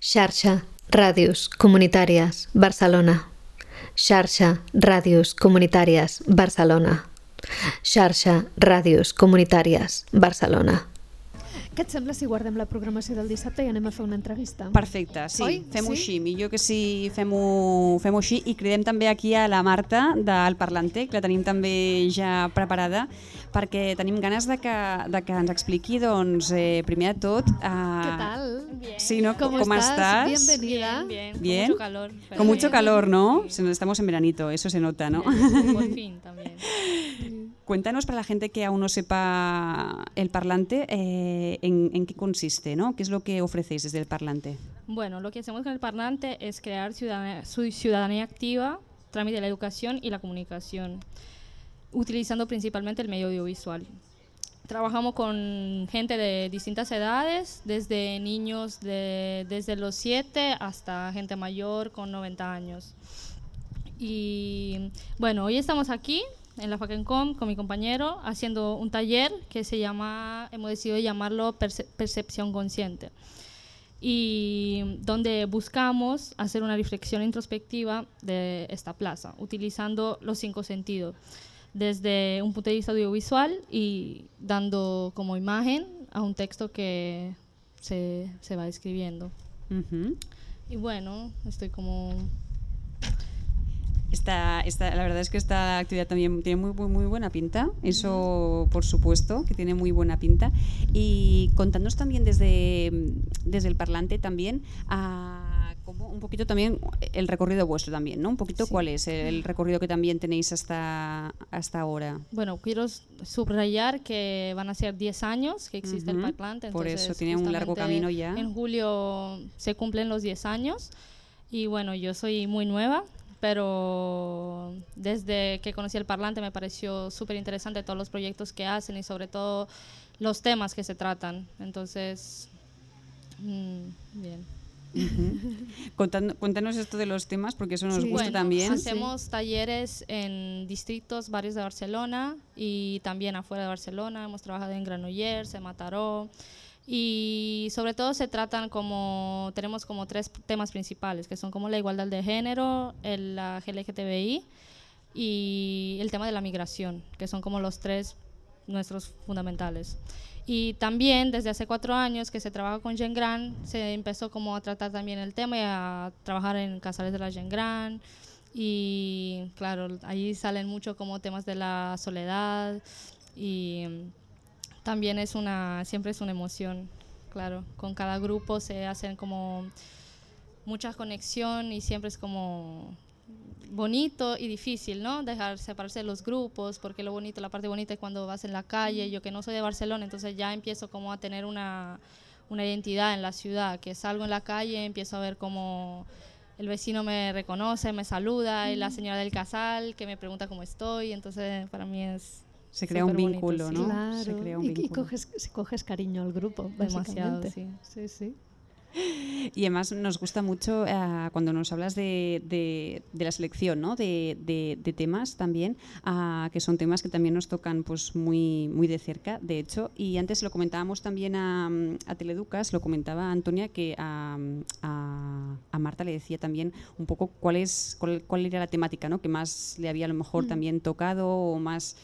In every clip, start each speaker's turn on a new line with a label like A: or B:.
A: Xarxa Ràdios Comunitàries Barcelona. Xarxa Ràdios Comunitàries Barcelona. Xarxa Ràdios Comunitàries Barcelona.
B: Què et sembla si guardem la programació del dissabte i anem a fer una entrevista?
C: Perfecte, sí,
B: Oi?
C: fem-ho
B: Sí?
C: així, millor que sí, fem-ho fem així i cridem també aquí a la Marta del Parlanter, que la tenim també ja preparada, perquè tenim ganes de que, de que ens expliqui, doncs, eh, primer de tot... Eh,
B: ¿Qué tal?
D: Bien.
C: Sí, ¿no?
B: ¿Cómo,
C: ¿Cómo
B: estás?
C: estás?
B: Bienvenida.
D: Bien, bien,
C: Bien.
D: Con mucho calor. pero
C: Con mucho
D: bien.
C: calor, ¿no? Se nos- Estamos en veranito, eso se nota, ¿no?
D: Bien, Por fin también.
C: Cuéntanos para la gente que aún no sepa el Parlante, eh, en, en qué consiste, ¿no? ¿Qué es lo que ofrecéis desde el Parlante?
D: Bueno, lo que hacemos con el parlante es crear ciudadanía, su ciudadanía activa, trámite de la educación y la comunicación, utilizando principalmente el medio audiovisual. Trabajamos con gente de distintas edades, desde niños de, desde los 7 hasta gente mayor con 90 años. Y bueno, hoy estamos aquí en la FACENCOM con mi compañero haciendo un taller que se llama, hemos decidido llamarlo Perce- Percepción Consciente y donde buscamos hacer una reflexión introspectiva de esta plaza, utilizando los cinco sentidos, desde un punto de vista audiovisual y dando como imagen a un texto que se, se va escribiendo.
C: Ujú.
D: Y bueno, estoy como...
C: Esta, esta, la verdad es que esta actividad también tiene muy, muy, muy buena pinta, eso por supuesto, que tiene muy buena pinta. Y contadnos también desde, desde el parlante también, a, cómo- un poquito también el recorrido vuestro también, ¿no? Un poquito
D: Sí.
C: cuál es el recorrido que también tenéis hasta, hasta ahora.
D: Bueno, quiero subrayar que van a ser 10 años que existe
C: Ujú,
D: el Parlante.
C: por eso tiene un largo camino ya.
D: En julio se cumplen los 10 años y bueno, yo soy muy nueva, pero desde que conocí el Parlante me pareció súper interesante todos los proyectos que hacen y sobre todo los temas que se tratan. Entonces, mm, bien.
C: Contando- cuéntanos esto de los temas, porque eso nos
B: Sí.
C: gusta
D: Bueno,
C: también.
D: Hacemos talleres en distritos, varios de Barcelona y también afuera de Barcelona. Hemos trabajado en Granollers, en Mataró. Y sobre todo se tratan como, tenemos como tres temas principales, que son como la igualdad de género, el la LGTBI y el tema de la migración, que son como los tres nuestros fundamentales. Y también desde hace cuatro años que se trabaja con Gen Gran, se empezó como a tratar también el tema y a trabajar en casales de la Gen Gran. Y claro, ahí salen mucho como temas de la soledad y también es una, siempre es una emoción, claro. Con cada grupo se hacen como mucha conexión y siempre es como bonito y difícil, ¿no? Dejar separarse de los grupos, porque lo bonito, la parte bonita es cuando vas en la calle. Yo que no soy de Barcelona, entonces ya empiezo como a tener una, una identidad en la ciudad, que salgo en la calle, empiezo a ver como el vecino me reconoce, me saluda, y la señora del casal que me pregunta cómo estoy, entonces para mí es
C: Se crea un vínculo. ¿no?
B: Claro.
C: Se crea un
B: y, y
C: vínculo.
B: coges, coges cariño al grupo,
D: demasiado, sí.
B: Sí, sí.
C: Y además nos gusta mucho eh, cuando nos hablas de, de- de la selección ¿no? de, de- temas también, ah, que son temas que también nos tocan pues, muy, muy de cerca, de hecho. Y antes lo comentábamos también a, a Teleducas, lo comentaba Antonia, que a, a- a Marta le decía también un poco cuál, es, cuál, cuál era la temática ¿no? que más le había a lo mejor también tocado o más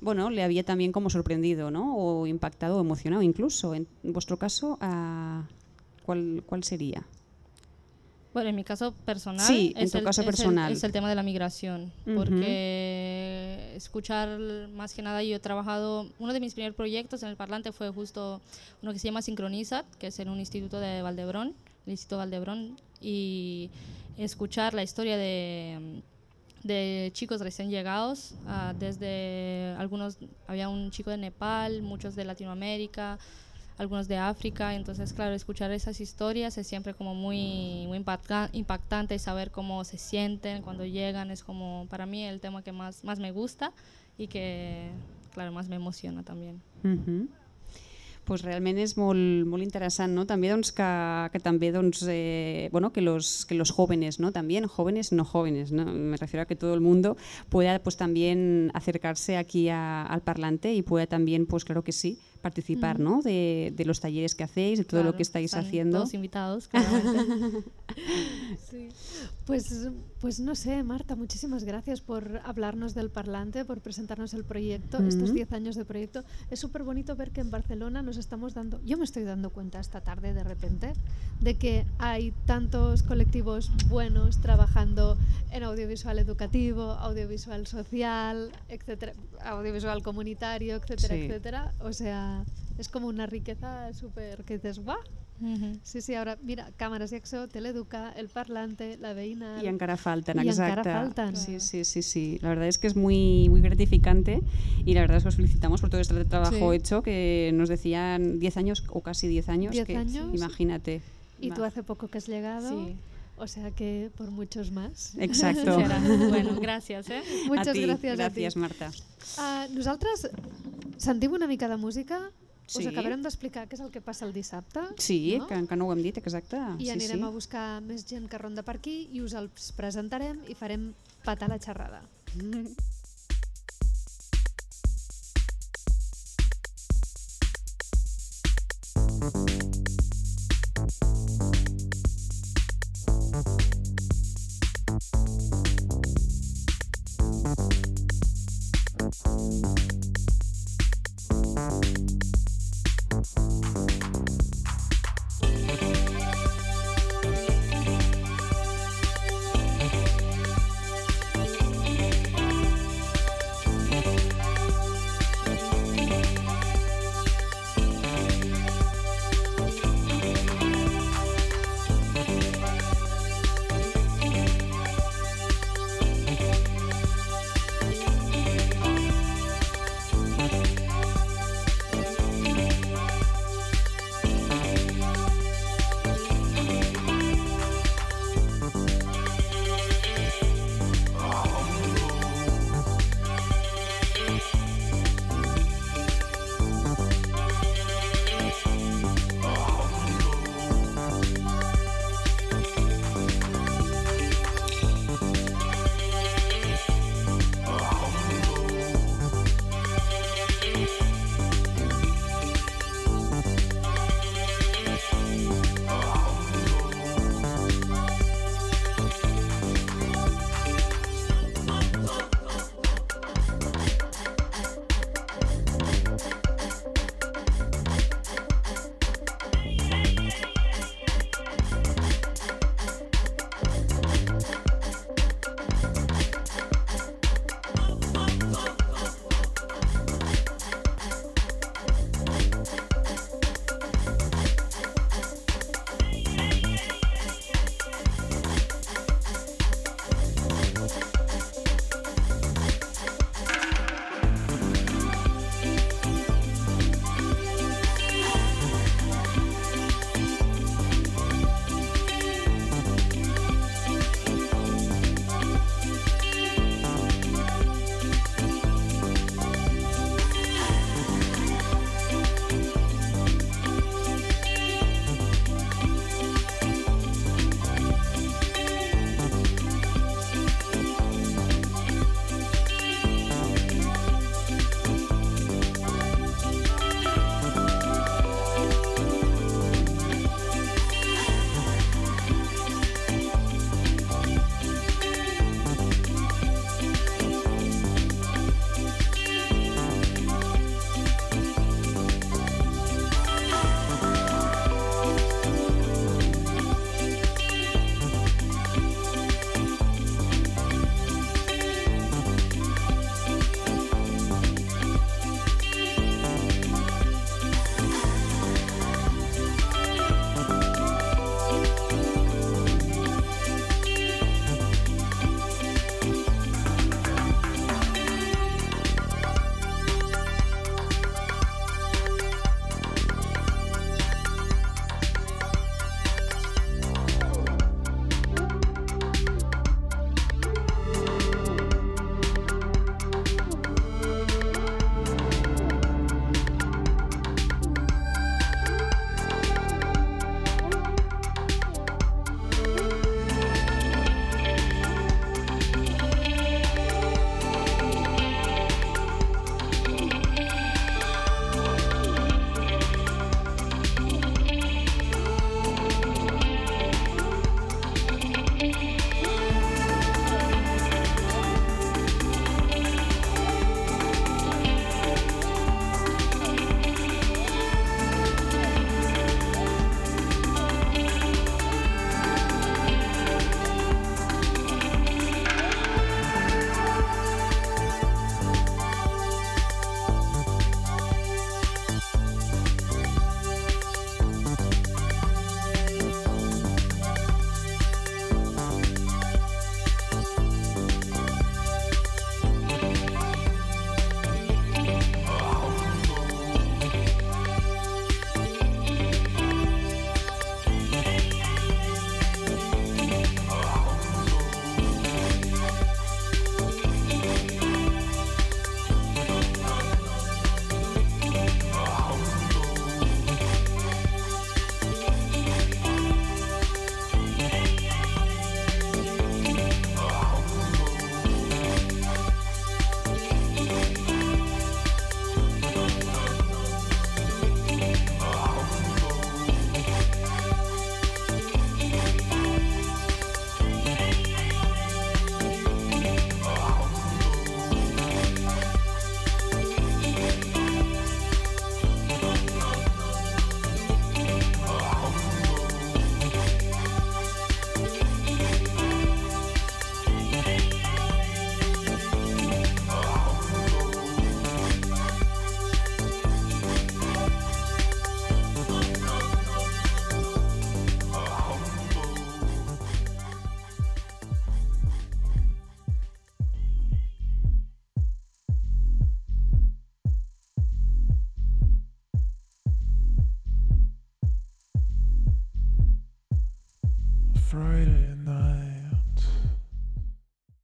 C: bueno, le había también como sorprendido, ¿no? O impactado o emocionado incluso. En vuestro caso, ah, ¿cuál, ¿cuál sería?
D: Bueno, en mi caso personal,
C: Sí, en
D: es,
C: tu
D: el,
C: caso
D: es el-
C: personal.
D: es el tema de la migración,
C: Ujú.
D: porque escuchar más que nada, yo he trabajado, uno de mis primeros proyectos en el Parlante fue justo uno que se llama Sincronizat, que es en un instituto de Valdebrón, el Instituto Valdebrón, y escuchar la historia de, de chicos recién llegados, ah, desde algunos, había un chico de Nepal, muchos de Latinoamérica, algunos de África, entonces claro, escuchar esas historias es siempre como muy, muy impacta- impactante y saber cómo se sienten cuando llegan. Es como para mí el tema que más, más me gusta y que claro, más me emociona también.
C: Pues realment és molt, molt interessant, no? També doncs, que, que també doncs, eh, bueno, que los, que los jóvenes, ¿no? También jóvenes, no jóvenes, ¿no? Me refiero a que todo el mundo pueda pues también acercarse aquí a- al parlante y pueda también, pues claro que sí, participar ¿no? de, de los talleres que hacéis, de todo lo que estáis
D: están
C: haciendo.
D: Todos invitados.
B: Sí. Pues, pues no sé, Marta, muchísimas gracias por hablarnos del Parlante, por presentarnos el proyecto, estos
C: Ujú.
B: 10 años de proyecto. Es súper bonito ver que en Barcelona nos estamos dando, yo me estoy dando cuenta esta tarde de repente, de que hay tantos colectivos buenos trabajando en audiovisual educativo, audiovisual social, etcétera, audiovisual comunitario, etcétera,
C: Sí.
B: etcétera. O sea, es como una riqueza súper que dices, ¡guau! Sí, sí, ahora mira, Cámaras y Exo, Teleduca, El Parlante, La Veïna...
C: Y encara faltan,
B: Y encara
C: exacta.
B: faltan.
C: Sí, sí, sí, sí. La verdad es que es muy, muy gratificante y la verdad es que os felicitamos por todo este trabajo
B: Sí.
C: hecho que nos decían 10 años o casi 10 años.
B: 10
C: que,
B: años.
C: Imagínate.
B: Y tú
C: Va.
B: hace poco que has llegado,
D: Sí.
B: o sea que por muchos más.
C: Exacto.
D: Bueno, gràcies, eh?
B: Muchas
C: a ti,
B: gràcies a
C: Gràcies,
B: ti.
C: Marta.
B: Uh, nosaltres sentim una mica de música,
C: Sí.
B: us acabarem d'explicar què és el que passa el dissabte.
C: Sí,
B: no?
C: que, que no ho hem dit, exacte.
B: I
C: sí,
B: anirem
C: sí.
B: a buscar més gent que ronda per aquí i us els presentarem i farem patar la xerrada.
E: Thank